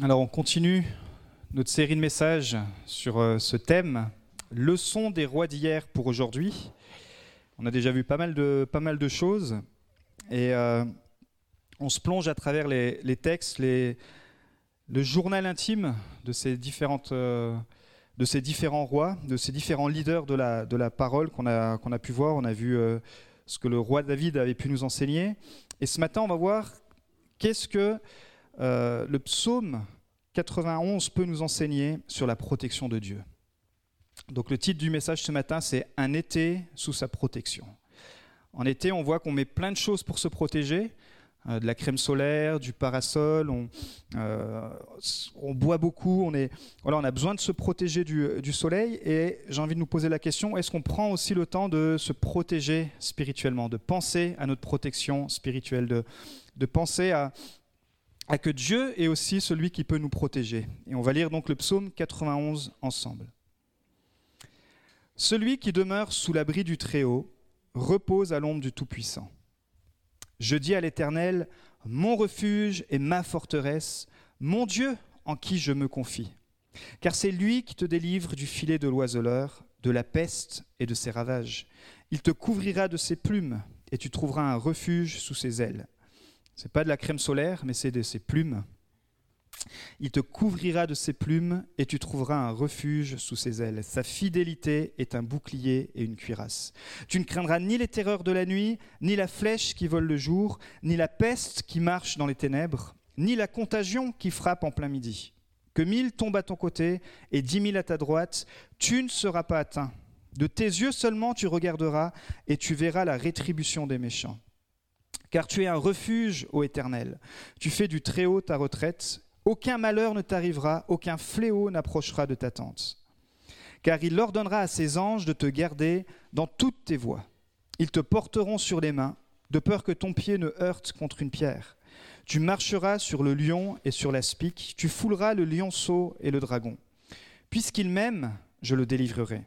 Alors on continue notre série de messages sur euh, ce thème, leçon des rois d'hier pour aujourd'hui. On a déjà vu pas mal de, pas mal de choses et euh, on se plonge à travers les, textes, les, le journal intime de ces, différentes, euh, de ces différents rois, de ces différents leaders de la, de la parole qu'on a, qu'on a pu voir. On a vu ce que le roi David avait pu nous enseigner. Et ce matin, on va voir qu'est-ce que euh, le psaume 91 peut nous enseigner sur la protection de Dieu. Donc le titre du message ce matin, c'est Un été sous sa protection. En été, on voit qu'on met plein de choses pour se protéger, euh, de la crème solaire, du parasol, on, euh, boit beaucoup, on, est, voilà, on a besoin de se protéger du, soleil. Et j'ai envie de nous poser la question, est-ce qu'on prend aussi le temps de se protéger spirituellement, de penser à notre protection spirituelle, de penser à, à que Dieu est aussi celui qui peut nous protéger. Et on va lire donc le psaume 91 ensemble. Celui qui demeure sous l'abri du Très-Haut repose à l'ombre du Tout-Puissant. Je dis à l'Éternel, mon refuge et ma forteresse, mon Dieu en qui je me confie. Car c'est lui qui te délivre du filet de l'oiseleur, de la peste et de ses ravages. Il te couvrira de ses plumes, et tu trouveras un refuge sous ses ailes. C'est pas de la crème solaire, mais c'est de ses plumes. Il te couvrira de ses plumes et tu trouveras un refuge sous ses ailes. Sa fidélité est un bouclier et une cuirasse. Tu ne craindras ni les terreurs de la nuit, ni la flèche qui vole le jour, ni la peste qui marche dans les ténèbres, ni la contagion qui frappe en plein midi. Que mille tombent à ton côté et dix mille à ta droite, tu ne seras pas atteint. De tes yeux seulement tu regarderas et tu verras la rétribution des méchants car tu es un refuge, ô Éternel. Tu fais du Très-Haut ta retraite. Aucun malheur ne t'arrivera, aucun fléau n'approchera de ta tente. Car il ordonnera à ses anges de te garder dans toutes tes voies. Ils te porteront sur les mains, de peur que ton pied ne heurte contre une pierre. Tu marcheras sur le lion et sur la spique, tu fouleras le lionceau et le dragon. Puisqu'il m'aime, je le délivrerai.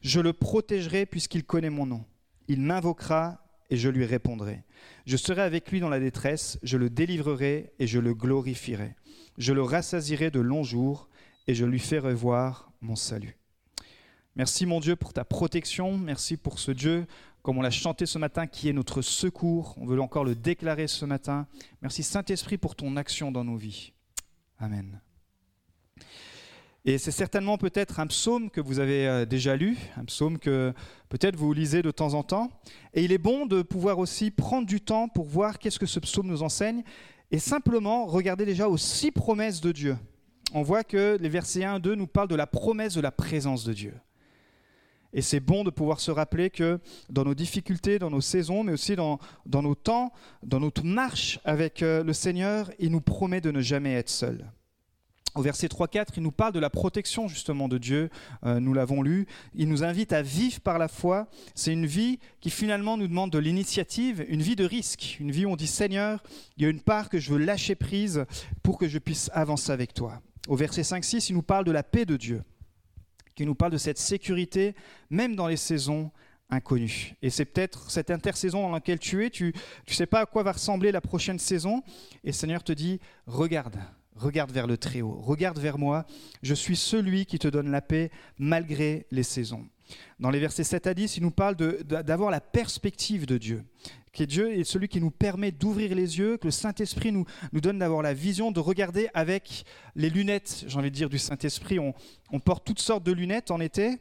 Je le protégerai puisqu'il connaît mon nom. Il m'invoquera et je lui répondrai. Je serai avec lui dans la détresse, je le délivrerai et je le glorifierai. Je le rassasirai de longs jours et je lui ferai voir mon salut. Merci mon Dieu pour ta protection, merci pour ce Dieu, comme on l'a chanté ce matin, qui est notre secours. On veut encore le déclarer ce matin. Merci Saint-Esprit pour ton action dans nos vies. Amen. Et c'est certainement peut-être un psaume que vous avez euh, déjà lu, un psaume que peut-être vous lisez de temps en temps. Et il est bon de pouvoir aussi prendre du temps pour voir qu'est-ce que ce psaume nous enseigne et simplement regarder déjà aux six promesses de Dieu. On voit que les versets 1 et 2 nous parlent de la promesse de la présence de Dieu. Et c'est bon de pouvoir se rappeler que dans nos difficultés, dans nos saisons, mais aussi dans, dans nos temps, dans notre marche avec euh, le Seigneur, il nous promet de ne jamais être seul au verset 3-4, il nous parle de la protection justement de Dieu, euh, nous l'avons lu. Il nous invite à vivre par la foi. C'est une vie qui finalement nous demande de l'initiative, une vie de risque, une vie où on dit Seigneur, il y a une part que je veux lâcher prise pour que je puisse avancer avec toi. Au verset 5-6, il nous parle de la paix de Dieu, qui nous parle de cette sécurité, même dans les saisons inconnues. Et c'est peut-être cette intersaison dans laquelle tu es, tu ne sais pas à quoi va ressembler la prochaine saison, et Seigneur te dit, regarde, Regarde vers le Très-Haut, regarde vers moi, je suis celui qui te donne la paix malgré les saisons. Dans les versets 7 à 10, il nous parle d'avoir la perspective de Dieu, que Dieu est celui qui nous permet d'ouvrir les yeux, que le Saint-Esprit nous, donne d'avoir la vision, de regarder avec les lunettes, j'ai envie de dire, du Saint-Esprit. On porte toutes sortes de lunettes en été,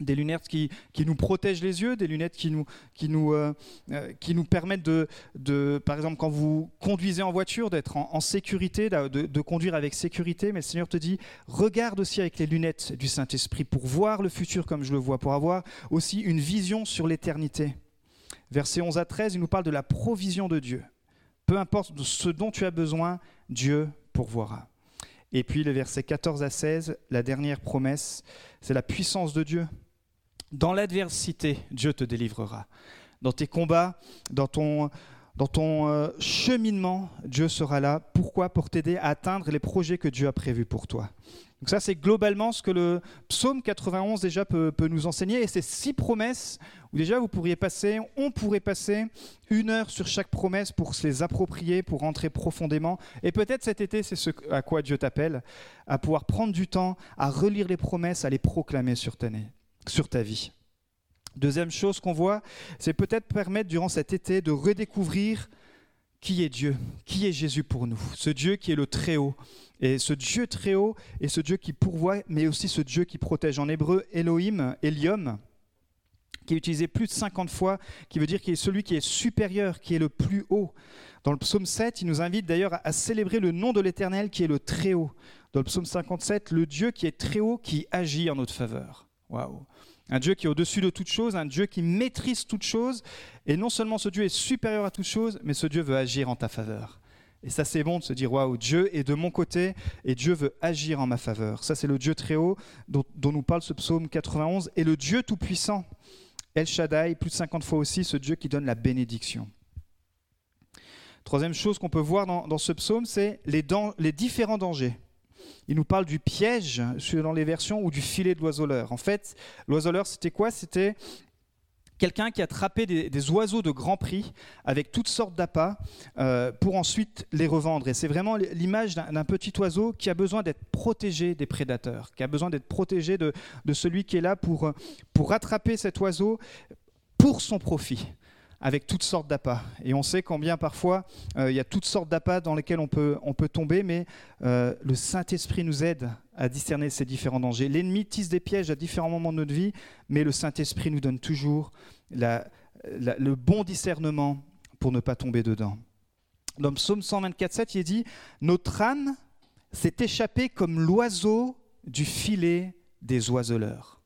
des lunettes qui, qui, nous protègent les yeux, des lunettes qui nous, qui nous, euh, euh, qui nous permettent de, de, par exemple, quand vous conduisez en voiture, d'être en, sécurité, de, de, conduire avec sécurité. Mais le Seigneur te dit, regarde aussi avec les lunettes du Saint-Esprit pour voir le futur comme je le vois, pour avoir aussi une vision sur l'éternité. Versets 11 à 13, il nous parle de la provision de Dieu. Peu importe ce dont tu as besoin, Dieu pourvoira. Et puis les versets 14 à 16, la dernière promesse, c'est la puissance de Dieu. Dans l'adversité, Dieu te délivrera. Dans tes combats, dans ton, Dans ton euh, cheminement, Dieu sera là. Pourquoi? Pour t'aider à atteindre les projets que Dieu a prévus pour toi. Donc ça, c'est globalement ce que le psaume 91 déjà peut, nous enseigner. Et ces six promesses, où déjà vous pourriez passer, on pourrait passer une heure sur chaque promesse pour se les approprier, pour rentrer profondément. Et peut-être cet été, c'est ce à quoi Dieu t'appelle, à pouvoir prendre du temps, à relire les promesses, à les proclamer sur ta, sur ta vie. Deuxième chose qu'on voit, c'est peut-être permettre durant cet été de redécouvrir qui est Dieu, qui est Jésus pour nous, ce Dieu qui est le Très-Haut. Et ce Dieu Très-Haut est ce Dieu qui pourvoit, mais aussi ce Dieu qui protège. En hébreu, Elohim, Elium, qui est utilisé plus de 50 fois, qui veut dire qu'il est celui qui est supérieur, qui est le plus haut. Dans le psaume 7, il nous invite d'ailleurs à célébrer le nom de l'Éternel qui est le Très-Haut. Dans le psaume 57, le Dieu qui est très haut, qui agit en notre faveur. Un Dieu qui est au-dessus de toute chose, un Dieu qui maîtrise toute chose. Et non seulement ce Dieu est supérieur à toute chose, mais ce Dieu veut agir en ta faveur. Et ça, c'est bon de se dire, waouh, Dieu est de mon côté et Dieu veut agir en ma faveur. Ça, c'est le Dieu très haut dont, nous parle ce psaume 91. Et le Dieu tout-puissant, El Shaddai, plus de 50 fois aussi, ce Dieu qui donne la bénédiction. Troisième chose qu'on peut voir dans, ce psaume, c'est les différents dangers il nous parle du piège dans les versions ou du filet de l'oiseleur. En fait, l'oiseleur, c'était quoi? C'était quelqu'un qui attrapait des, des, oiseaux de grand prix avec toutes sortes d'appâts euh, pour ensuite les revendre. Et c'est vraiment l'image d'un petit oiseau qui a besoin d'être protégé des prédateurs, qui a besoin d'être protégé de, de, celui qui est là pour, pour attraper cet oiseau pour son profit avec toutes sortes d'appâts. Et on sait combien parfois euh, il y a toutes sortes d'appâts dans lesquels on peut, on peut tomber, mais euh, le Saint-Esprit nous aide à discerner ces différents dangers. L'ennemi tisse des pièges à différents moments de notre vie, mais le Saint-Esprit nous donne toujours le bon discernement pour ne pas tomber dedans. Dans le psaume 124, il est dit Notre âne s'est échappé comme l'oiseau du filet des oiseleurs.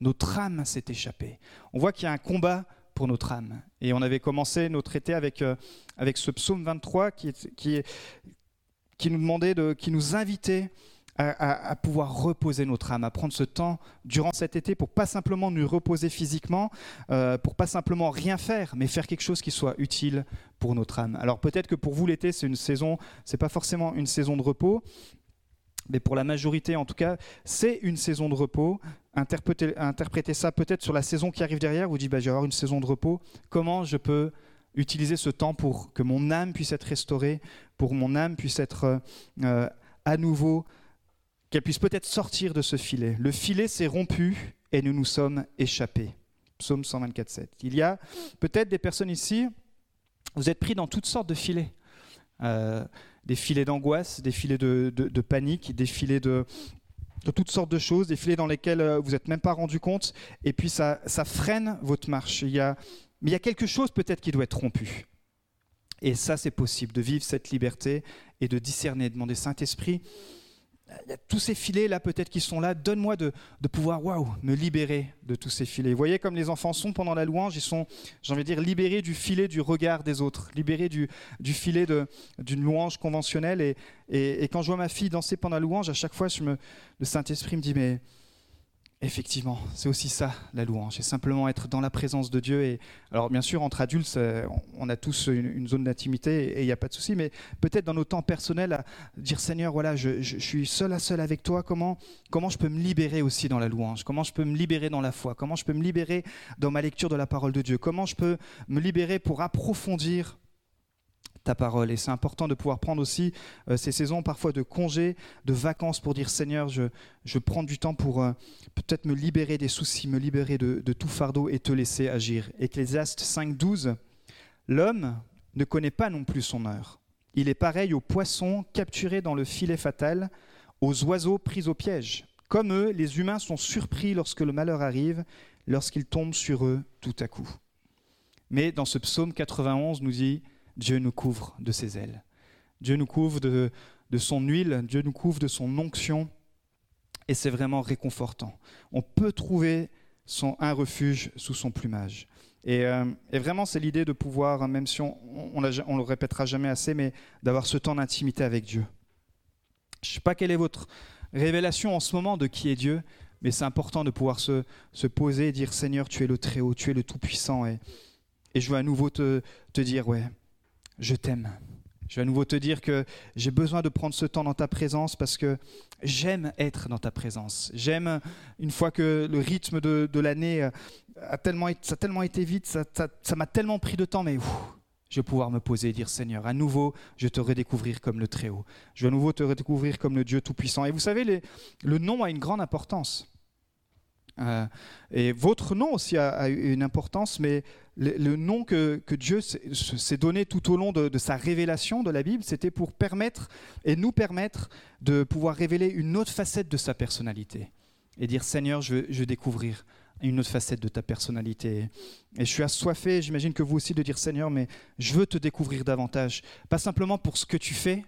Notre âme s'est échappée. On voit qu'il y a un combat pour notre âme. Et on avait commencé notre été avec, euh, avec ce psaume 23 qui, qui, nous demandait, de, qui nous invitait à, pouvoir reposer notre âme, à prendre ce temps durant cet été pour pas simplement nous reposer physiquement, euh, pour pas simplement rien faire, mais faire quelque chose qui soit utile pour notre âme. Alors peut-être que pour vous l'été c'est une saison, c'est pas forcément une saison de repos, mais pour la majorité en tout cas, c'est une saison de repos. Interpréter, ça peut-être sur la saison qui arrive derrière, vous dites, bah, je vais avoir une saison de repos, comment je peux utiliser ce temps pour que mon âme puisse être restaurée, pour que mon âme puisse être euh, à nouveau, qu'elle puisse peut-être sortir de ce filet. Le filet s'est rompu et nous nous sommes échappés. Psaume 124, 7. Il y a peut-être des personnes ici, vous êtes pris dans toutes sortes de filets. Euh, des filets d'angoisse, des filets de, panique, des filets de, toutes sortes de choses, des filets dans lesquels euh, vous n'êtes même pas rendu compte, et puis ça, ça freine votre marche. Il y a, mais il y a quelque chose peut-être qui doit être rompu. Et ça, c'est possible, de vivre cette liberté et de discerner, de demander Saint-Esprit, y a tous ces filets là peut-être qui sont là. Donne-moi de, pouvoir, waouh, me libérer de tous ces filets. Vous voyez comme les enfants sont pendant la louange, ils sont, j'ai envie de dire, libérés du filet du regard des autres, libérés du, du filet d'une louange conventionnelle. Et, et, quand je vois ma fille danser pendant la louange, à chaque fois, le Saint-Esprit me dit, mais Effectivement, c'est aussi ça la louange, c'est simplement être dans la présence de Dieu. Et alors bien sûr, entre adultes, on a tous une, zone d'intimité et il n'y a pas de souci, mais peut-être dans nos temps personnels, à dire Seigneur, voilà, je, suis seul à seul avec toi. Comment comment je peux me libérer aussi dans la louange? Comment je peux me libérer dans la foi? Comment je peux me libérer dans ma lecture de la parole de Dieu? Comment je peux me libérer pour approfondir ta parole. Et c'est important de pouvoir prendre aussi euh, ces saisons parfois de congés, de vacances pour dire Seigneur, je, je prends du temps pour euh, peut-être me libérer des soucis, me libérer de, tout fardeau et te laisser agir. Ecclésiaste 5.12, l'homme ne connaît pas non plus son heure. Il est pareil aux poissons capturés dans le filet fatal, aux oiseaux pris au piège. Comme eux, les humains sont surpris lorsque le malheur arrive, lorsqu'il tombe sur eux tout à coup. Mais dans ce psaume 91 nous dit, Dieu nous couvre de ses ailes. Dieu nous couvre de, son huile, Dieu nous couvre de son onction, et c'est vraiment réconfortant. On peut trouver son, un refuge sous son plumage. Et, euh, vraiment, c'est l'idée de pouvoir, même si on ne le répétera jamais assez, mais d'avoir ce temps d'intimité avec Dieu. Je ne sais pas quelle est votre révélation en ce moment de qui est Dieu, mais c'est important de pouvoir se, se, poser et dire Seigneur, tu es le Très-Haut, tu es le Tout-Puissant. Et, et je veux à nouveau te, te dire, ouais, je t'aime. Je vais à nouveau te dire que j'ai besoin de prendre ce temps dans ta présence parce que j'aime être dans ta présence. J'aime, une fois que le rythme de, l'année a tellement, ça a tellement été vite, ça m'a tellement pris de temps, mais je vais pouvoir me poser et dire Seigneur, à nouveau, je te redécouvrir comme le Très-Haut. Je vais à nouveau te redécouvrir comme le Dieu Tout-Puissant. Et vous savez, le nom a une grande importance. Euh, et votre nom aussi a, une importance, mais le, nom que, Dieu s'est donné tout au long de, sa révélation de la Bible, c'était pour permettre et nous permettre de pouvoir révéler une autre facette de sa personnalité. Et dire Seigneur, je veux, je veux découvrir une autre facette de ta personnalité. Et je suis assoiffé, j'imagine que vous aussi, de dire Seigneur, mais je veux te découvrir davantage. Pas simplement pour ce que tu fais,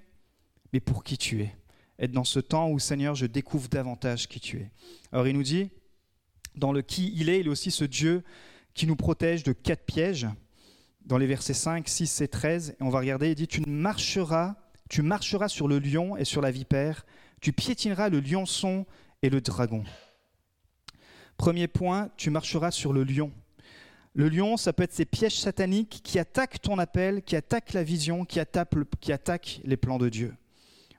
mais pour qui tu es. Être dans ce temps où, Seigneur, je découvre davantage qui tu es. Alors il nous dit, dans le qui il est, il est aussi ce Dieu qui nous protège de quatre pièges. Dans les versets 5, 6 et 13, et on va regarder, il dit, tu marcheras, tu marcheras sur le lion et sur la vipère, tu piétineras le lionçon et le dragon. Premier point, tu marcheras sur le lion. Le lion, ça peut être ces pièges sataniques qui attaquent ton appel, qui attaquent la vision, qui attaquent, les plans de Dieu.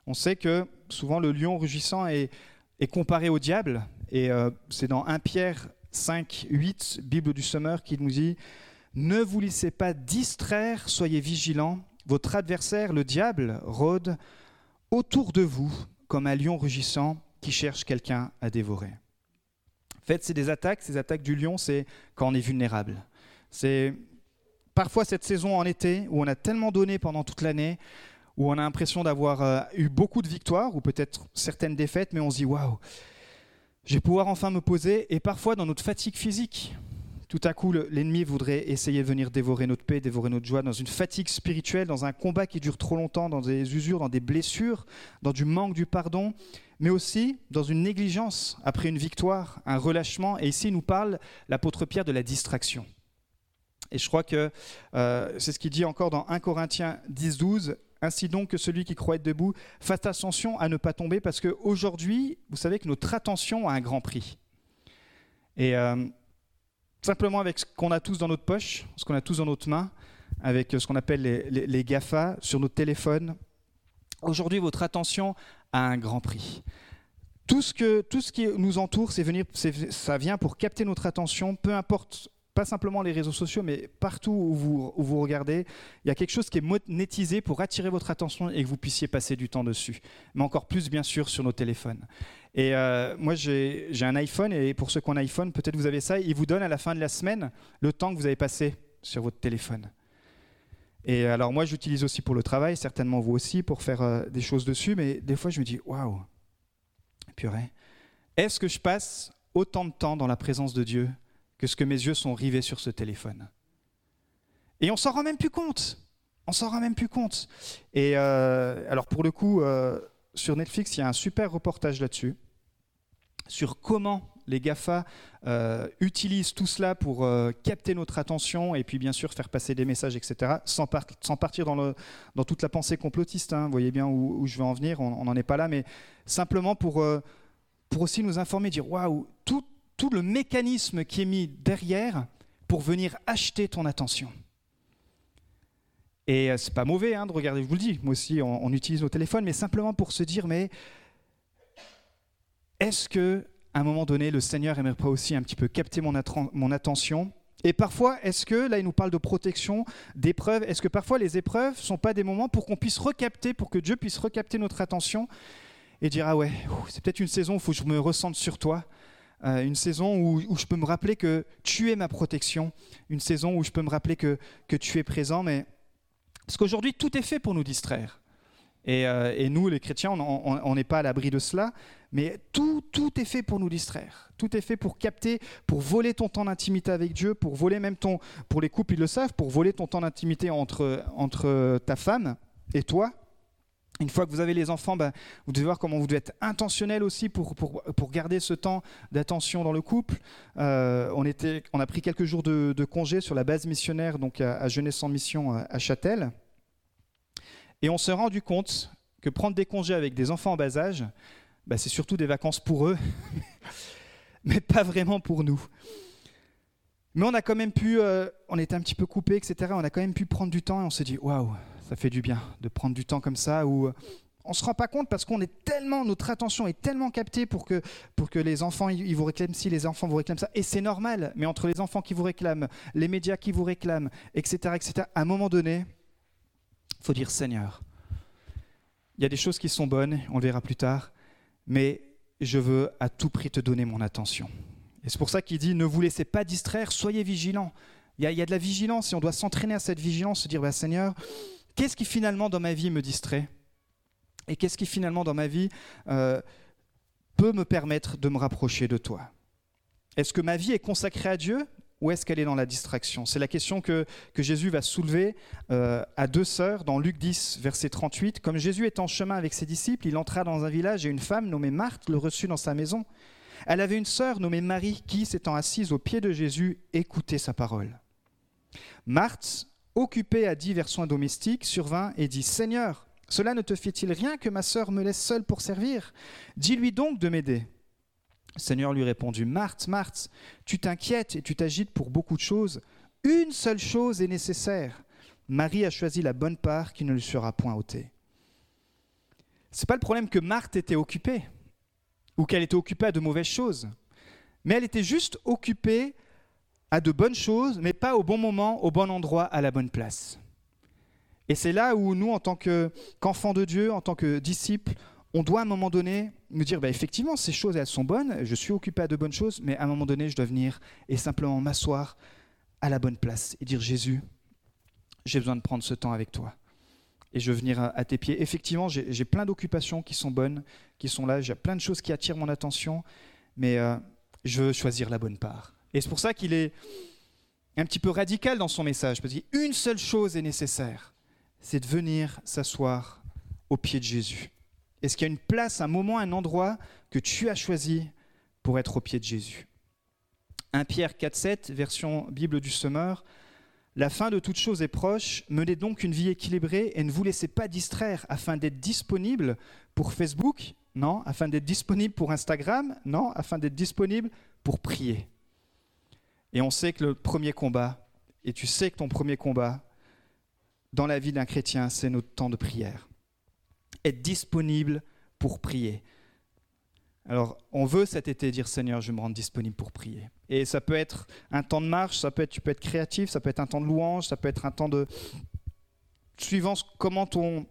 On sait que souvent le lion rugissant est, comparé au diable, et euh, c'est dans 1 Pierre 5, 8, Bible du Sommeur, qui nous dit Ne vous laissez pas distraire, soyez vigilants. Votre adversaire, le diable, rôde autour de vous comme un lion rugissant qui cherche quelqu'un à dévorer. En fait, c'est des attaques. Ces attaques du lion, c'est quand on est vulnérable. C'est parfois cette saison en été où on a tellement donné pendant toute l'année, où on a l'impression d'avoir euh, eu beaucoup de victoires ou peut-être certaines défaites, mais on se dit waouh, je vais pouvoir enfin me poser. Et parfois, dans notre fatigue physique, tout à coup, l'ennemi voudrait essayer de venir dévorer notre paix, dévorer notre joie, dans une fatigue spirituelle, dans un combat qui dure trop longtemps, dans des usures, dans des blessures, dans du manque du pardon mais aussi dans une négligence après une victoire, un relâchement. Et ici, il nous parle l'apôtre Pierre de la distraction. Et je crois que euh, c'est ce qu'il dit encore dans 1 Corinthiens 10, 12. Ainsi donc que celui qui croit être debout fasse attention à ne pas tomber, parce qu'aujourd'hui, vous savez que notre attention a un grand prix. Et euh, simplement avec ce qu'on a tous dans notre poche, ce qu'on a tous dans notre main, avec ce qu'on appelle les, les GAFA sur notre téléphone, aujourd'hui, votre attention à un grand prix. Tout ce, que, tout ce qui nous entoure, c'est venir, ça vient pour capter notre attention, peu importe, pas simplement les réseaux sociaux, mais partout où vous, regardez, il y a quelque chose qui est monétisé pour attirer votre attention et que vous puissiez passer du temps dessus. Mais encore plus, bien sûr, sur nos téléphones. Et euh, moi, j'ai un iPhone, et pour ceux qui ont un iPhone, peut-être vous avez ça, il vous donne à la fin de la semaine le temps que vous avez passé sur votre téléphone. Et alors moi, j'utilise aussi pour le travail, certainement vous aussi, pour faire euh, des choses dessus, mais des fois, je me dis, waouh, purée, est-ce que je passe autant de temps dans la présence de Dieu que ce que mes yeux sont rivés sur ce téléphone Et on s'en rend même plus compte. On s'en rend même plus compte. Et euh, alors pour le coup, euh, sur Netflix, il y a un super reportage là-dessus, sur comment les GAFA euh, utilisent tout cela pour capter notre attention et puis bien sûr faire passer des messages, etc., sans, partir dans, toute la pensée complotiste. Hein. vous voyez bien où, je veux en venir, on n'en est pas là, mais simplement pour, euh, aussi nous informer, dire waouh, tout, le mécanisme qui est mis derrière pour venir acheter ton attention. Et c'est pas mauvais hein, de regarder, je vous le dis, moi aussi on utilise nos téléphones, mais simplement pour se dire, mais est-ce que à un moment donné, le Seigneur aimerait aussi un petit peu capter mon, mon attention? Et parfois, est-ce que, là, il nous parle de protection, d'épreuves, est-ce que parfois les épreuves ne sont pas des moments pour qu'on puisse recapter, pour que Dieu puisse recapter notre attention et dire, ah ouais, c'est peut-être une saison où il faut que je me ressente sur toi, euh, une saison où, je peux me rappeler que tu es ma protection, une saison où je peux me rappeler que, que tu es présent, mais... Parce qu'aujourd'hui, tout est fait pour nous distraire. Euh, et, nous, les chrétiens, on n'est pas à l'abri de cela, mais tout, tout est fait pour nous distraire. Tout est fait pour capter, pour voler ton temps d'intimité avec Dieu, pour voler même ton, pour les couples, ils le savent, pour voler ton temps d'intimité entre, entre ta femme et toi. Une fois que vous avez les enfants, ben, vous devez voir comment vous devez être intentionnel aussi pour, pour, pour garder ce temps d'attention dans le couple. Euh, on, était, on a pris quelques jours de, congé sur la base missionnaire donc à, Jeunesse en Mission à Châtel. Et on s'est rendu compte que prendre des congés avec des enfants en bas âge, bah, c'est surtout des vacances pour eux, mais pas vraiment pour nous. Mais on a quand même pu, euh, on était un petit peu coupé, etc. On a quand même pu prendre du temps et on s'est dit, waouh, ça fait du bien de prendre du temps comme ça où euh, on se rend pas compte parce qu'on est tellement, notre attention est tellement captée pour que, pour que les enfants ils vous réclament ci, les enfants vous réclament ça. Et c'est normal, mais entre les enfants qui vous réclament, les médias qui vous réclament, etc., etc., à un moment donné, il faut dire Seigneur, il y a des choses qui sont bonnes, on le verra plus tard, mais je veux à tout prix te donner mon attention. Et c'est pour ça qu'il dit, ne vous laissez pas distraire, soyez vigilants. Il y, a, de la vigilance et on doit s'entraîner à cette vigilance, se dire, bah, Seigneur, qu'est-ce qui finalement dans ma vie me distrait Et qu'est-ce qui finalement dans ma vie euh, peut me permettre de me rapprocher de toi? Est-ce que ma vie est consacrée à Dieu ou est-ce qu'elle est dans la distraction? C'est la question que, Jésus va soulever euh, à deux sœurs dans Luc 10, verset 38. Comme Jésus est en chemin avec ses disciples, il entra dans un village et une femme nommée Marthe le reçut dans sa maison. Elle avait une sœur nommée Marie qui, s'étant assise au pied de Jésus, écoutait sa parole. Marthe, occupée à divers soins domestiques, survint et dit Seigneur, cela ne te fait-il rien que ma sœur me laisse seule pour servir? Dis-lui donc de m'aider. Seigneur lui répondit Marthe, Marthe, tu t'inquiètes et tu t'agites pour beaucoup de choses. Une seule chose est nécessaire. Marie a choisi la bonne part qui ne lui sera point ôtée. C'est pas le problème que Marthe était occupée ou qu'elle était occupée à de mauvaises choses, mais elle était juste occupée à de bonnes choses, mais pas au bon moment, au bon endroit, à la bonne place. Et c'est là où nous, en tant qu'enfants de Dieu, en tant que disciples, on doit à un moment donné nous dire, bah, effectivement, ces choses, elles sont bonnes, je suis occupé à de bonnes choses, mais à un moment donné, je dois venir et simplement m'asseoir à la bonne place et dire, Jésus, j'ai besoin de prendre ce temps avec toi. Et je veux venir à, tes pieds. Effectivement, j'ai plein d'occupations qui sont bonnes, qui sont là, j'ai plein de choses qui attirent mon attention, mais euh, je veux choisir la bonne part. Et c'est pour ça qu'il est un petit peu radical dans son message, parce qu'une seule chose est nécessaire, c'est de venir s'asseoir au pied de Jésus. Est-ce qu'il y a une place, un moment, un endroit que tu as choisi pour être au pied de Jésus? 1 Pierre 4,7, version Bible du Semeur. La fin de toute chose est proche, menez donc une vie équilibrée et ne vous laissez pas distraire afin d'être disponible pour Facebook, non, afin d'être disponible pour Instagram, non, afin d'être disponible pour prier. Et on sait que le premier combat, et tu sais que ton premier combat dans la vie d'un chrétien, c'est notre temps de prière. Être disponible pour prier. Alors, on veut cet été dire Seigneur, je me rends disponible pour prier. Et ça peut être un temps de marche, ça peut être, tu peux être créatif, ça peut être un temps de louange, ça peut être un temps de. suivant comment ton,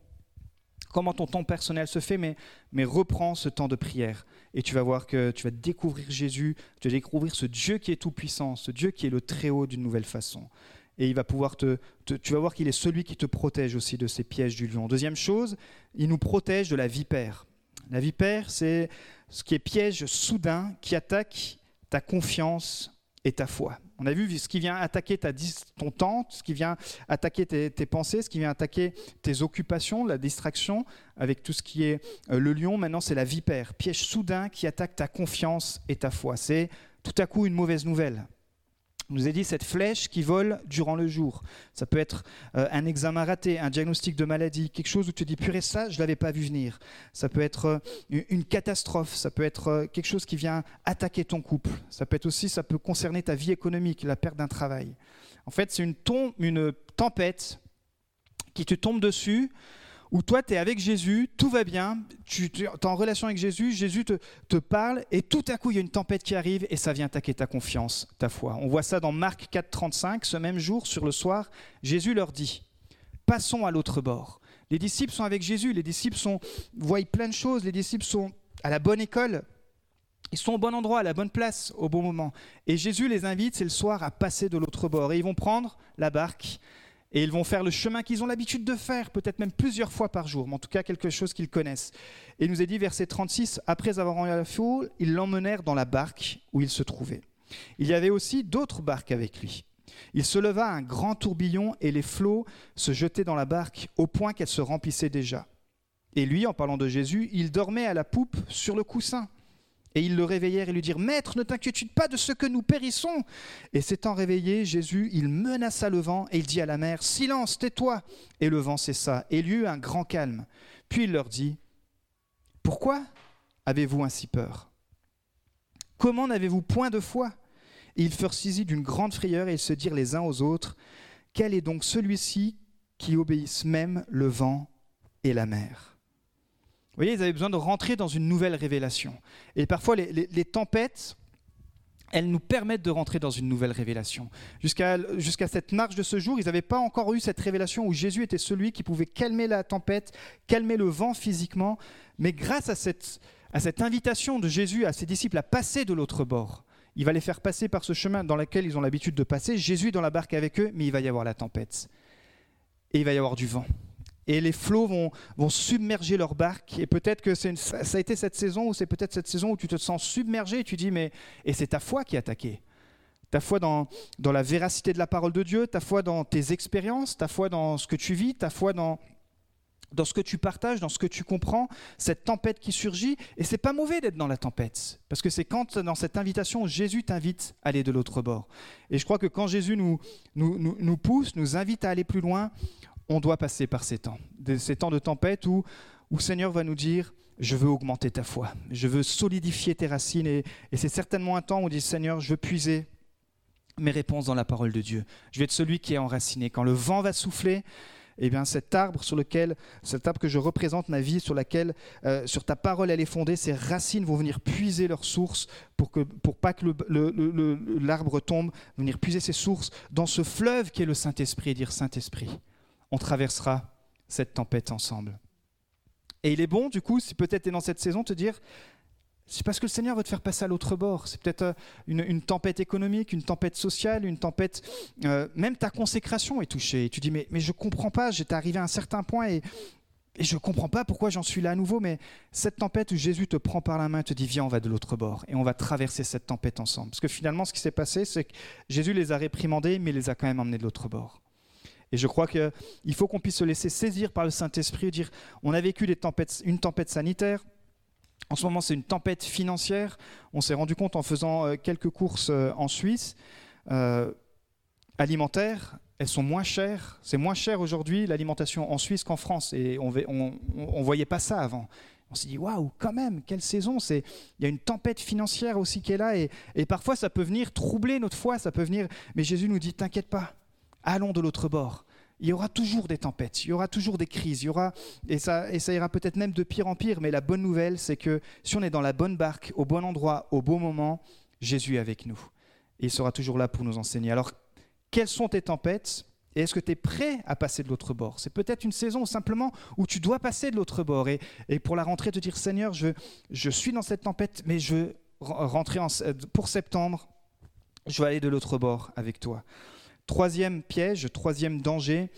comment ton temps personnel se fait, mais, mais reprends ce temps de prière. Et tu vas voir que tu vas découvrir Jésus, tu vas découvrir ce Dieu qui est tout-puissant, ce Dieu qui est le Très-Haut d'une nouvelle façon. Et il va pouvoir te, tu vas voir qu'il est celui qui te protège aussi de ces pièges du lion. Deuxième chose, il nous protège de la vipère. La vipère, c'est ce qui est piège soudain qui attaque ta confiance et ta foi. On a vu ce qui vient attaquer ta, ton temps, ce qui vient attaquer tes, pensées, ce qui vient attaquer tes occupations, la distraction, avec tout ce qui est euh, le lion. Maintenant, c'est la vipère, piège soudain qui attaque ta confiance et ta foi. C'est tout à coup une mauvaise nouvelle nous a dit cette flèche qui vole durant le jour. Ça peut être euh, un examen raté, un diagnostic de maladie, quelque chose où tu te dis purée ça, je l'avais pas vu venir. Ça peut être euh, une catastrophe, ça peut être euh, quelque chose qui vient attaquer ton couple. Ça peut être aussi, ça peut concerner ta vie économique, la perte d'un travail. En fait, c'est une, une tempête qui te tombe dessus où toi, tu es avec Jésus, tout va bien, tu, es en relation avec Jésus, Jésus te, parle, et tout à coup, il y a une tempête qui arrive, et ça vient attaquer ta confiance, ta foi. On voit ça dans Marc 4, 35, ce même jour, sur le soir, Jésus leur dit, passons à l'autre bord. Les disciples sont avec Jésus, les disciples sont, voient plein de choses, les disciples sont à la bonne école, ils sont au bon endroit, à la bonne place, au bon moment. Et Jésus les invite, c'est le soir, à passer de l'autre bord. Et ils vont prendre la barque et ils vont faire le chemin qu'ils ont l'habitude de faire, peut-être même plusieurs fois par jour, mais en tout cas quelque chose qu'ils connaissent. Et il nous est dit, verset 36, après avoir rendu la foule, ils l'emmenèrent dans la barque où il se trouvait. Il y avait aussi d'autres barques avec lui. Il se leva un grand tourbillon et les flots se jetaient dans la barque au point qu'elle se remplissait déjà. Et lui, en parlant de Jésus, il dormait à la poupe sur le coussin. Et ils le réveillèrent et lui dirent, Maître, ne t'inquiète pas de ce que nous périssons. Et s'étant réveillé, Jésus, il menaça le vent et il dit à la mer, Silence, tais-toi. Et le vent cessa, et il y eut un grand calme. Puis il leur dit, Pourquoi avez-vous ainsi peur? Comment n'avez-vous point de foi? Et ils furent saisis d'une grande frayeur et ils se dirent les uns aux autres, Quel est donc celui-ci qui obéissent même le vent et la mer? Voyez, ils avaient besoin de rentrer dans une nouvelle révélation. Et parfois, les, tempêtes, elles nous permettent de rentrer dans une nouvelle révélation. Jusqu'à cette marche de ce jour, ils n'avaient pas encore eu cette révélation où Jésus était celui qui pouvait calmer la tempête, calmer le vent physiquement. Mais grâce à cette, à cette invitation de Jésus à ses disciples à passer de l'autre bord, il va les faire passer par ce chemin dans lequel ils ont l'habitude de passer. Jésus dans la barque avec eux, mais il va y avoir la tempête. Et il va y avoir du vent. Et les flots vont, vont submerger leur barque. Et peut-être que ça a été cette saison, ou c'est peut-être cette saison où tu te sens submergé et tu dis, mais et c'est ta foi qui est attaquée. Ta foi dans, dans la véracité de la parole de Dieu, ta foi dans tes expériences, ta foi dans ce que tu vis, ta foi dans, dans ce que tu partages, dans ce que tu comprends, cette tempête qui surgit. Et c'est pas mauvais d'être dans la tempête, parce que c'est quand dans cette invitation Jésus t'invite à aller de l'autre bord. Et je crois que quand Jésus nous, nous, nous, pousse, nous invite à aller plus loin, on doit passer par ces temps, ces temps de tempête où, où Seigneur va nous dire je veux augmenter ta foi, je veux solidifier tes racines. Et, c'est certainement un temps où on dit Seigneur, je veux puiser mes réponses dans la parole de Dieu. Je vais être celui qui est enraciné. Quand le vent va souffler, eh bien cet arbre sur lequel, cet arbre que je représente, ma vie, sur laquelle, euh, sur ta parole elle est fondée, ces racines vont venir puiser leurs sources pour que, pour pas que l'arbre tombe, venir puiser ses sources dans ce fleuve qui est le Saint-Esprit, et dire Saint-Esprit, on traversera cette tempête ensemble. Et il est bon, du coup, si peut-être tu es dans cette saison, te dire, c'est parce que le Seigneur veut te faire passer à l'autre bord. C'est peut-être euh, une, tempête économique, une tempête sociale, une tempête. Euh, même ta consécration est touchée. Et tu dis, mais, mais je ne comprends pas, j'étais arrivé à un certain point et, je ne comprends pas pourquoi j'en suis là à nouveau. Mais cette tempête où Jésus te prend par la main te dit, viens, on va de l'autre bord. Et on va traverser cette tempête ensemble. Parce que finalement, ce qui s'est passé, c'est que Jésus les a réprimandés, mais les a quand même emmenés de l'autre bord. Et je crois qu'il faut qu'on puisse se laisser saisir par le Saint-Esprit et dire, on a vécu une tempête sanitaire en ce moment, c'est une tempête financière. On s'est rendu compte en faisant euh, quelques courses euh, en Suisse euh, alimentaires. Elles sont moins chères. C'est moins cher aujourd'hui l'alimentation en Suisse qu'en France. Et on ne voyait pas ça avant. On s'est dit, waouh, quand même, quelle saison Il y a une tempête financière aussi qui est là. Et, et parfois, ça peut venir troubler notre foi. Ça peut venir. Mais Jésus nous dit, t'inquiète pas, allons de l'autre bord il y aura toujours des tempêtes, il y aura toujours des crises, il y aura, et, ça, ira peut-être même de pire en pire, mais la bonne nouvelle, c'est que si on est dans la bonne barque, au bon endroit, au bon moment, Jésus est avec nous. Il sera toujours là pour nous enseigner. Alors, quelles sont tes tempêtes et est-ce que tu es prêt à passer de l'autre bord? C'est peut-être une saison simplement où tu dois passer de l'autre bord. Et, pour la rentrée, te dire Seigneur, je, suis dans cette tempête, mais je veux rentrer en, pour septembre, je vais aller de l'autre bord avec toi. Troisième piège, troisième danger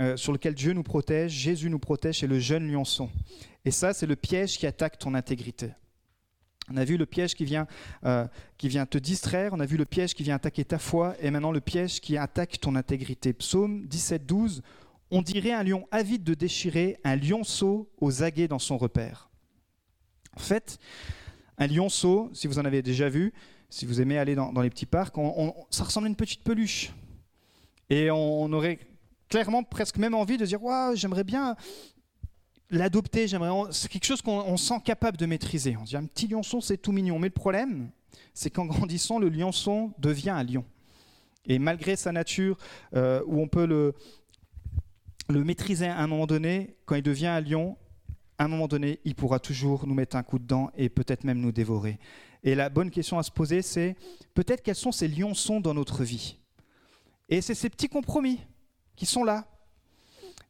euh, sur lequel Dieu nous protège, Jésus nous protège, c'est le jeune lionçon. Et ça, c'est le piège qui attaque ton intégrité. On a vu le piège qui vient, euh, qui vient te distraire, on a vu le piège qui vient attaquer ta foi, et maintenant le piège qui attaque ton intégrité. Psaume 17, 12, on dirait un lion avide de déchirer, un lionceau aux aguets dans son repère. En fait, un lionceau, si vous en avez déjà vu, si vous aimez aller dans, les petits parcs, ça ressemble à une petite peluche. Et on aurait clairement presque même envie de dire j'aimerais bien l'adopter, j'aimerais c'est quelque chose qu'on sent capable de maîtriser. On dit un petit lionçon, c'est tout mignon, mais le problème, c'est qu'en grandissant, le lionçon devient un lion. Et malgré sa nature, euh, où on peut le, le maîtriser à un moment donné, quand il devient un lion, à un moment donné, il pourra toujours nous mettre un coup de dent et peut-être même nous dévorer. Et la bonne question à se poser, c'est peut-être quels sont ces lionçons dans notre vie? Et c'est ces petits compromis qui sont là.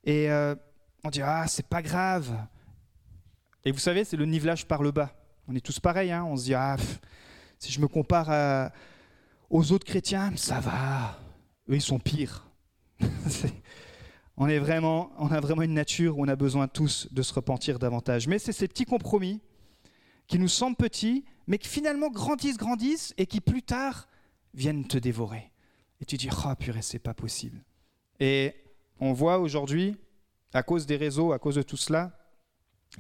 Et euh, on dit, ah, c'est pas grave. Et vous savez, c'est le nivelage par le bas. On est tous pareils, hein. on se dit, ah, si je me compare aux autres chrétiens, ça va. Eux, ils sont pires. on, est vraiment, on a vraiment une nature où on a besoin tous de se repentir davantage. Mais c'est ces petits compromis qui nous semblent petits, mais qui finalement grandissent, grandissent, et qui plus tard viennent te dévorer. Et tu dis, oh purée, c'est pas possible. Et on voit aujourd'hui, à cause des réseaux, à cause de tout cela,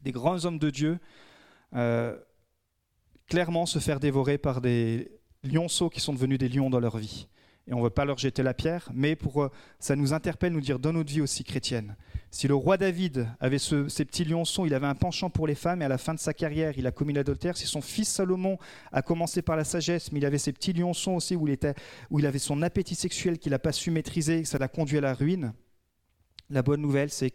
des grands hommes de Dieu euh, clairement se faire dévorer par des lionceaux qui sont devenus des lions dans leur vie et on ne veut pas leur jeter la pierre, mais pour euh, ça nous interpelle, nous dire dans notre vie aussi chrétienne. Si le roi David avait ces petits lionçons, il avait un penchant pour les femmes, et à la fin de sa carrière, il a commis l'adultère. Si son fils Salomon a commencé par la sagesse, mais il avait ces petits lionçons aussi où il, avait son appétit sexuel qu'il n'a pas su maîtriser, ça l'a conduit à la ruine. La bonne nouvelle, c'est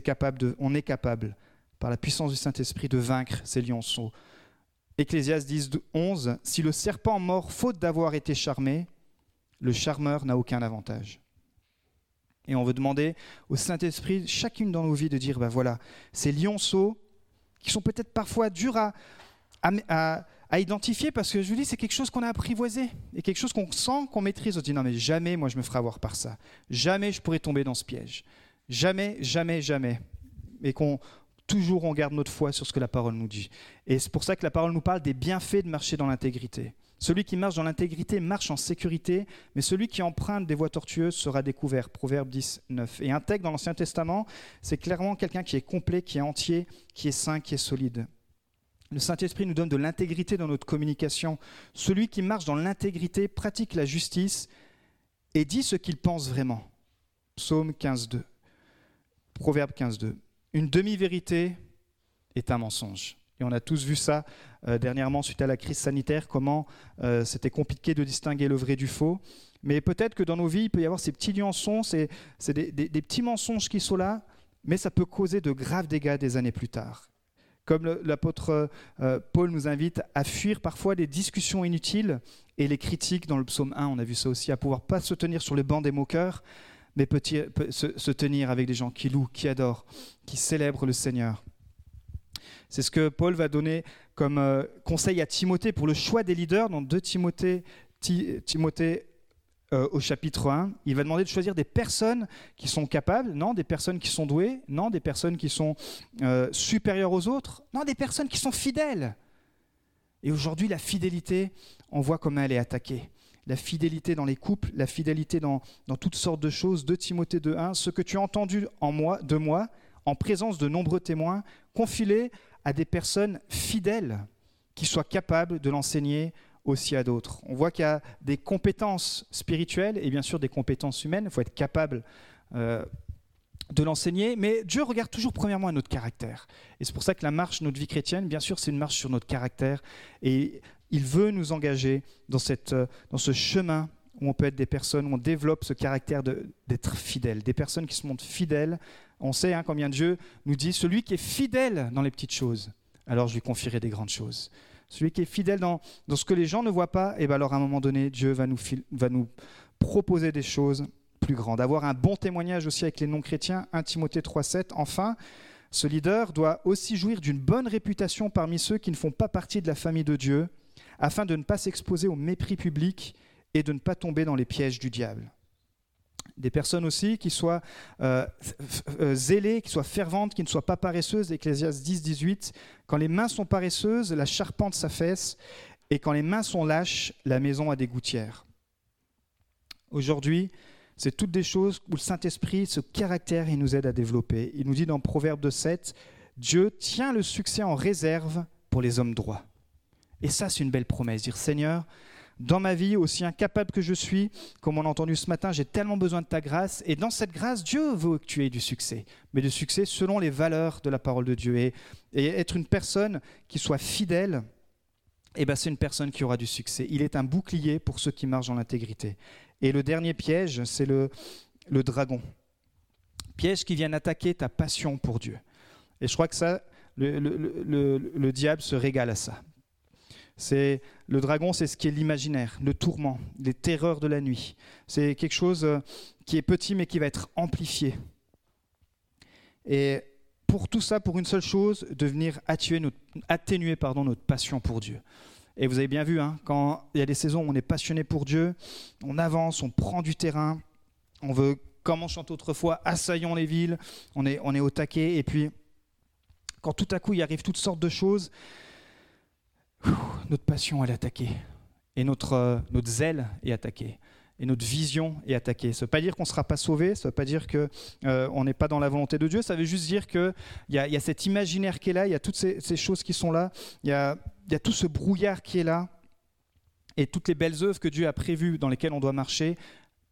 qu'on est capable, par la puissance du Saint-Esprit, de vaincre ces lionceaux. Ecclésias 10, 11, Si le serpent mord faute d'avoir été charmé, le charmeur n'a aucun avantage. Et on veut demander au Saint-Esprit, chacune dans nos vies, de dire, ben voilà, ces lionceaux, qui sont peut-être parfois durs à, à, identifier, parce que je vous dis, c'est quelque chose qu'on a apprivoisé, et quelque chose qu'on sent, qu'on maîtrise. On se dit, non mais jamais moi je me ferai avoir par ça. Jamais je pourrai tomber dans ce piège. Jamais, jamais, jamais. Et qu'on toujours on garde notre foi sur ce que la parole nous dit. Et c'est pour ça que la parole nous parle des bienfaits de marcher dans l'intégrité. Celui qui marche dans l'intégrité marche en sécurité, mais celui qui emprunte des voies tortueuses sera découvert. Proverbe 10, 9. Et intègre dans l'Ancien Testament, c'est clairement quelqu'un qui est complet, qui est entier, qui est sain, qui est solide. Le Saint-Esprit nous donne de l'intégrité dans notre communication. Celui qui marche dans l'intégrité pratique la justice et dit ce qu'il pense vraiment. Psaume 15, 2. Proverbe 15.2. Une demi-vérité est un mensonge. Et on a tous vu ça euh, dernièrement suite à la crise sanitaire, comment euh, c'était compliqué de distinguer le vrai du faux. Mais peut-être que dans nos vies, il peut y avoir ces petits liaisons, c'est des, petits mensonges qui sont là, mais ça peut causer de graves dégâts des années plus tard. Comme l'apôtre euh, Paul nous invite à fuir parfois des discussions inutiles et les critiques dans le psaume 1, on a vu ça aussi, à pouvoir pas se tenir sur le banc des moqueurs, mais peut, se, tenir avec des gens qui louent, qui adorent, qui célèbrent le Seigneur. C'est ce que Paul va donner comme euh, conseil à Timothée pour le choix des leaders dans 2 Timothée, Timothée euh, au chapitre 1. Il va demander de choisir des personnes qui sont capables, non, des personnes qui sont douées, non, des personnes qui sont euh, supérieures aux autres, non, des personnes qui sont fidèles. Et aujourd'hui, la fidélité, on voit comment elle est attaquée la fidélité dans les couples, la fidélité dans, toutes sortes de choses. De Timothée 2.1, ce que tu as entendu en moi, de moi, en présence de nombreux témoins, confie à des personnes fidèles qui soient capables de l'enseigner aussi à d'autres. On voit qu'il y a des compétences spirituelles et bien sûr des compétences humaines. Il faut être capable euh, de l'enseigner, mais Dieu regarde toujours premièrement à notre caractère. Et c'est pour ça que la marche, notre vie chrétienne, bien sûr, c'est une marche sur notre caractère. Et il veut nous engager dans, cette, euh, dans ce chemin où on peut être des personnes, où on développe ce caractère d'être fidèle, des personnes qui se montrent fidèles. On sait hein, combien Dieu nous dit, celui qui est fidèle dans les petites choses, alors je lui confierai des grandes choses. Celui qui est fidèle dans, ce que les gens ne voient pas, et eh bien alors à un moment donné, Dieu va nous, va nous proposer des choses plus grandes. Avoir un bon témoignage aussi avec les non-chrétiens, 1 Timothée 3,7. Enfin, ce leader doit aussi jouir d'une bonne réputation parmi ceux qui ne font pas partie de la famille de Dieu afin de ne pas s'exposer au mépris public et de ne pas tomber dans les pièges du diable. Des personnes aussi qui soient euh, euh, zélées, qui soient ferventes, qui ne soient pas paresseuses. Ecclésias 10, 18. Quand les mains sont paresseuses, la charpente s'affaisse, et quand les mains sont lâches, la maison a des gouttières. Aujourd'hui, c'est toutes des choses où le Saint-Esprit, ce caractère, il nous aide à développer. Il nous dit dans Proverbe 7, Dieu tient le succès en réserve pour les hommes droits. Et ça, c'est une belle promesse. Dire Seigneur, dans ma vie, aussi incapable que je suis, comme on a entendu ce matin, j'ai tellement besoin de ta grâce. Et dans cette grâce, Dieu veut que tu aies du succès, mais du succès selon les valeurs de la parole de Dieu. Et, être une personne qui soit fidèle, eh ben, c'est une personne qui aura du succès. Il est un bouclier pour ceux qui marchent dans l'intégrité. Et le dernier piège, c'est le, le dragon. Piège qui vient attaquer ta passion pour Dieu. Et je crois que ça, le, le diable se régale à ça. C'est le dragon, c'est ce qui est l'imaginaire, le tourment, les terreurs de la nuit. C'est quelque chose euh, qui est petit mais qui va être amplifié. Et pour tout ça, pour une seule chose, de venir atténuer notre, pardon, notre passion pour Dieu. Et vous avez bien vu, hein, quand il y a des saisons où on est passionné pour Dieu, on avance, on prend du terrain, on veut, comme on chante autrefois, assaillons les villes, on est, on est au taquet, et puis quand tout à coup il arrive toutes sortes de choses, notre passion elle est attaquée. Et notre, euh, notre zèle est attaqué et notre vision est attaquée. Ça ne veut pas dire qu'on ne sera pas sauvé, ça ne veut pas dire qu'on euh, n'est pas dans la volonté de Dieu, ça veut juste dire qu'il y, a, y a cet imaginaire qui est là, il y a toutes ces, choses qui sont là, il y a, y a, tout ce brouillard qui est là, et toutes les belles œuvres que Dieu a prévues dans lesquelles on doit marcher,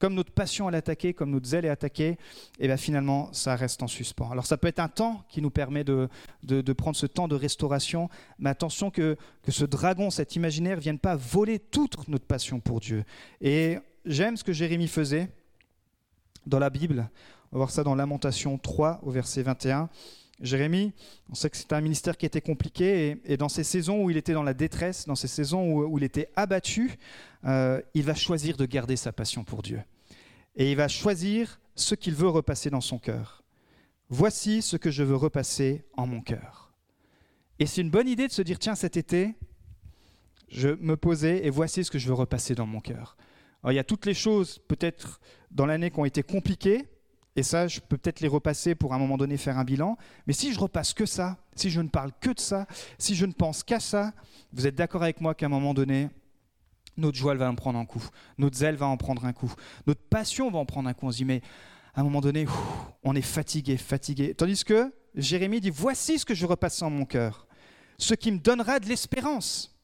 comme notre passion est attaquée, comme notre zèle est attaqué, et eh bien finalement, ça reste en suspens. Alors ça peut être un temps qui nous permet de, de, prendre ce temps de restauration, mais attention que, que ce dragon, cet imaginaire, ne vienne pas voler toute notre passion pour Dieu. Et j'aime ce que Jérémie faisait dans la Bible. On va voir ça dans Lamentation 3 au verset 21. Jérémie, on sait que c'est un ministère qui était compliqué et, dans ces saisons où il était dans la détresse, dans ces saisons où, il était abattu, euh, il va choisir de garder sa passion pour Dieu. Et il va choisir ce qu'il veut repasser dans son cœur. Voici ce que je veux repasser en mon cœur. Et c'est une bonne idée de se dire, tiens, cet été, je me posais et voici ce que je veux repasser dans mon cœur. il y a toutes les choses, peut-être dans l'année, qui ont été compliquées, et ça, je peux peut-être les repasser pour à un moment donné faire un bilan. Mais si je repasse que ça, si je ne parle que de ça, si je ne pense qu'à ça, vous êtes d'accord avec moi qu'à un moment donné, notre joie va en prendre un coup, notre zèle va en prendre un coup, notre passion va en prendre un coup. On se dit, mais à un moment donné, on est fatigué, fatigué. Tandis que Jérémie dit, voici ce que je repasse en mon cœur, ce qui me donnera de l'espérance.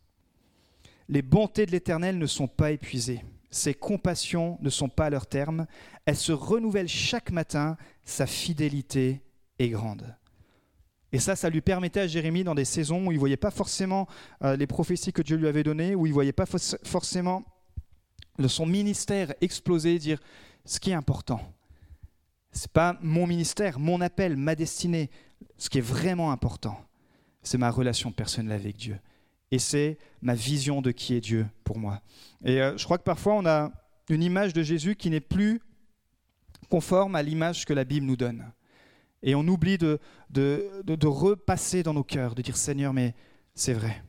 Les bontés de l'Éternel ne sont pas épuisées. Ses compassions ne sont pas à leur terme. Elles se renouvellent chaque matin. Sa fidélité est grande. Et ça, ça lui permettait à Jérémie, dans des saisons où il ne voyait pas forcément euh, les prophéties que Dieu lui avait données, où il ne voyait pas forcément son ministère exploser, dire ce qui est important. Ce n'est pas mon ministère, mon appel, ma destinée. Ce qui est vraiment important, c'est ma relation personnelle avec Dieu et c'est ma vision de qui est Dieu pour moi. Et euh, je crois que parfois on a une image de Jésus qui n'est plus conforme à l'image que la Bible nous donne. Et on oublie de, de, de, repasser dans nos cœurs, de dire Seigneur, mais c'est vrai,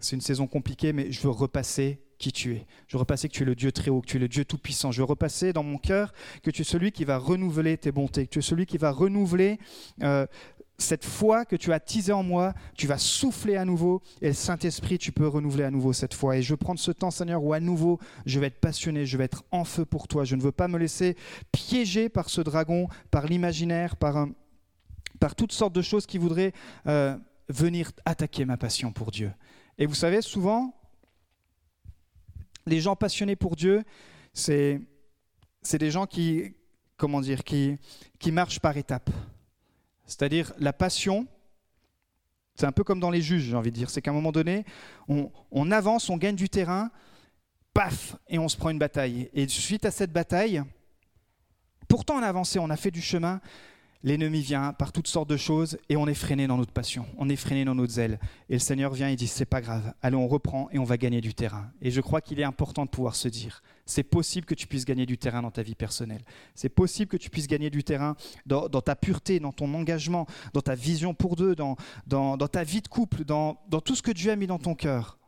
c'est une saison compliquée, mais je veux repasser qui tu es. Je veux repasser que tu es le Dieu très haut, que tu es le Dieu tout-puissant. Je veux repasser dans mon cœur que tu es celui qui va renouveler tes bontés, que tu es celui qui va renouveler euh, cette foi que tu as teasée en moi, tu vas souffler à nouveau, et le Saint-Esprit, tu peux renouveler à nouveau cette foi. Et je prendre ce temps, Seigneur, où à nouveau, je vais être passionné, je vais être en feu pour toi. Je ne veux pas me laisser piéger par ce dragon, par l'imaginaire, par, par toutes sortes de choses qui voudraient euh, venir attaquer ma passion pour Dieu. Et vous savez, souvent, les gens passionnés pour Dieu, c'est des gens qui, comment dire, qui, qui marchent par étapes. C'est-à-dire la passion, c'est un peu comme dans les juges, j'ai envie de dire. C'est qu'à un moment donné, on, avance, on gagne du terrain, paf, et on se prend une bataille. Et suite à cette bataille, pourtant on a avancé, on a fait du chemin, l'ennemi vient par toutes sortes de choses et on est freiné dans notre passion, on est freiné dans notre zèle. Et le Seigneur vient et dit c'est pas grave, allez on reprend et on va gagner du terrain. Et je crois qu'il est important de pouvoir se dire c'est possible que tu puisses gagner du terrain dans ta vie personnelle. C'est possible que tu puisses gagner du terrain dans, ta pureté, dans ton engagement, dans ta vision pour deux, dans, ta vie de couple, dans, dans tout ce que Dieu a mis dans ton cœur.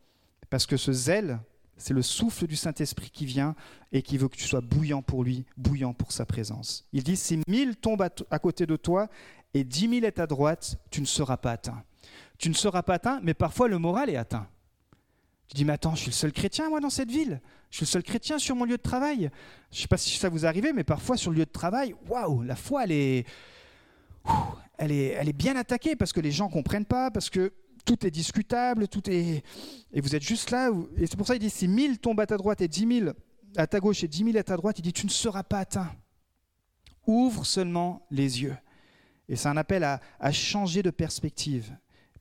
Parce que ce zèle, c'est le souffle du Saint-Esprit qui vient et qui veut que tu sois bouillant pour lui, bouillant pour sa présence. Il dit, si mille tombent à, côté de toi et dix mille est à droite, tu ne seras pas atteint. Tu ne seras pas atteint, mais parfois le moral est atteint. Tu dis, mais attends, je suis le seul chrétien, moi, dans cette ville. Je suis le seul chrétien sur mon lieu de travail. Je ne sais pas si ça vous arrive, mais parfois sur le lieu de travail, waouh, la foi, elle est, elle est, elle est bien attaquée parce que les gens ne comprennent pas, parce que tout est discutable, tout est... Et vous êtes juste là, et c'est pour ça qu'il dit, si 1000 tombent à ta droite et 10 000 à ta gauche et 10 000 à ta droite, il dit, tu ne seras pas atteint. Ouvre seulement les yeux. Et c'est un appel à, à changer de perspective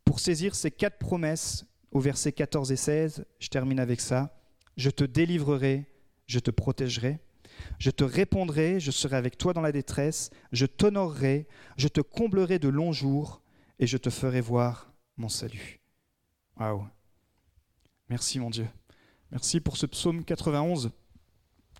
pour saisir ces quatre promesses au verset 14 et 16. Je termine avec ça. Je te délivrerai, je te protégerai. Je te répondrai, je serai avec toi dans la détresse, je t'honorerai, je te comblerai de longs jours, et je te ferai voir mon salut. Waouh. Merci mon Dieu. Merci pour ce psaume 91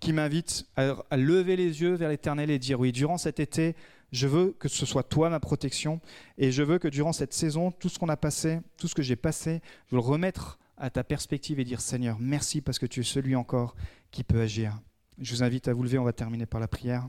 qui m'invite à, lever les yeux vers l'éternel et dire oui, durant cet été, je veux que ce soit toi ma protection et je veux que durant cette saison, tout ce qu'on a passé, tout ce que j'ai passé, je veux le remettre à ta perspective et dire Seigneur, merci parce que tu es celui encore qui peut agir. Je vous invite à vous lever, on va terminer par la prière.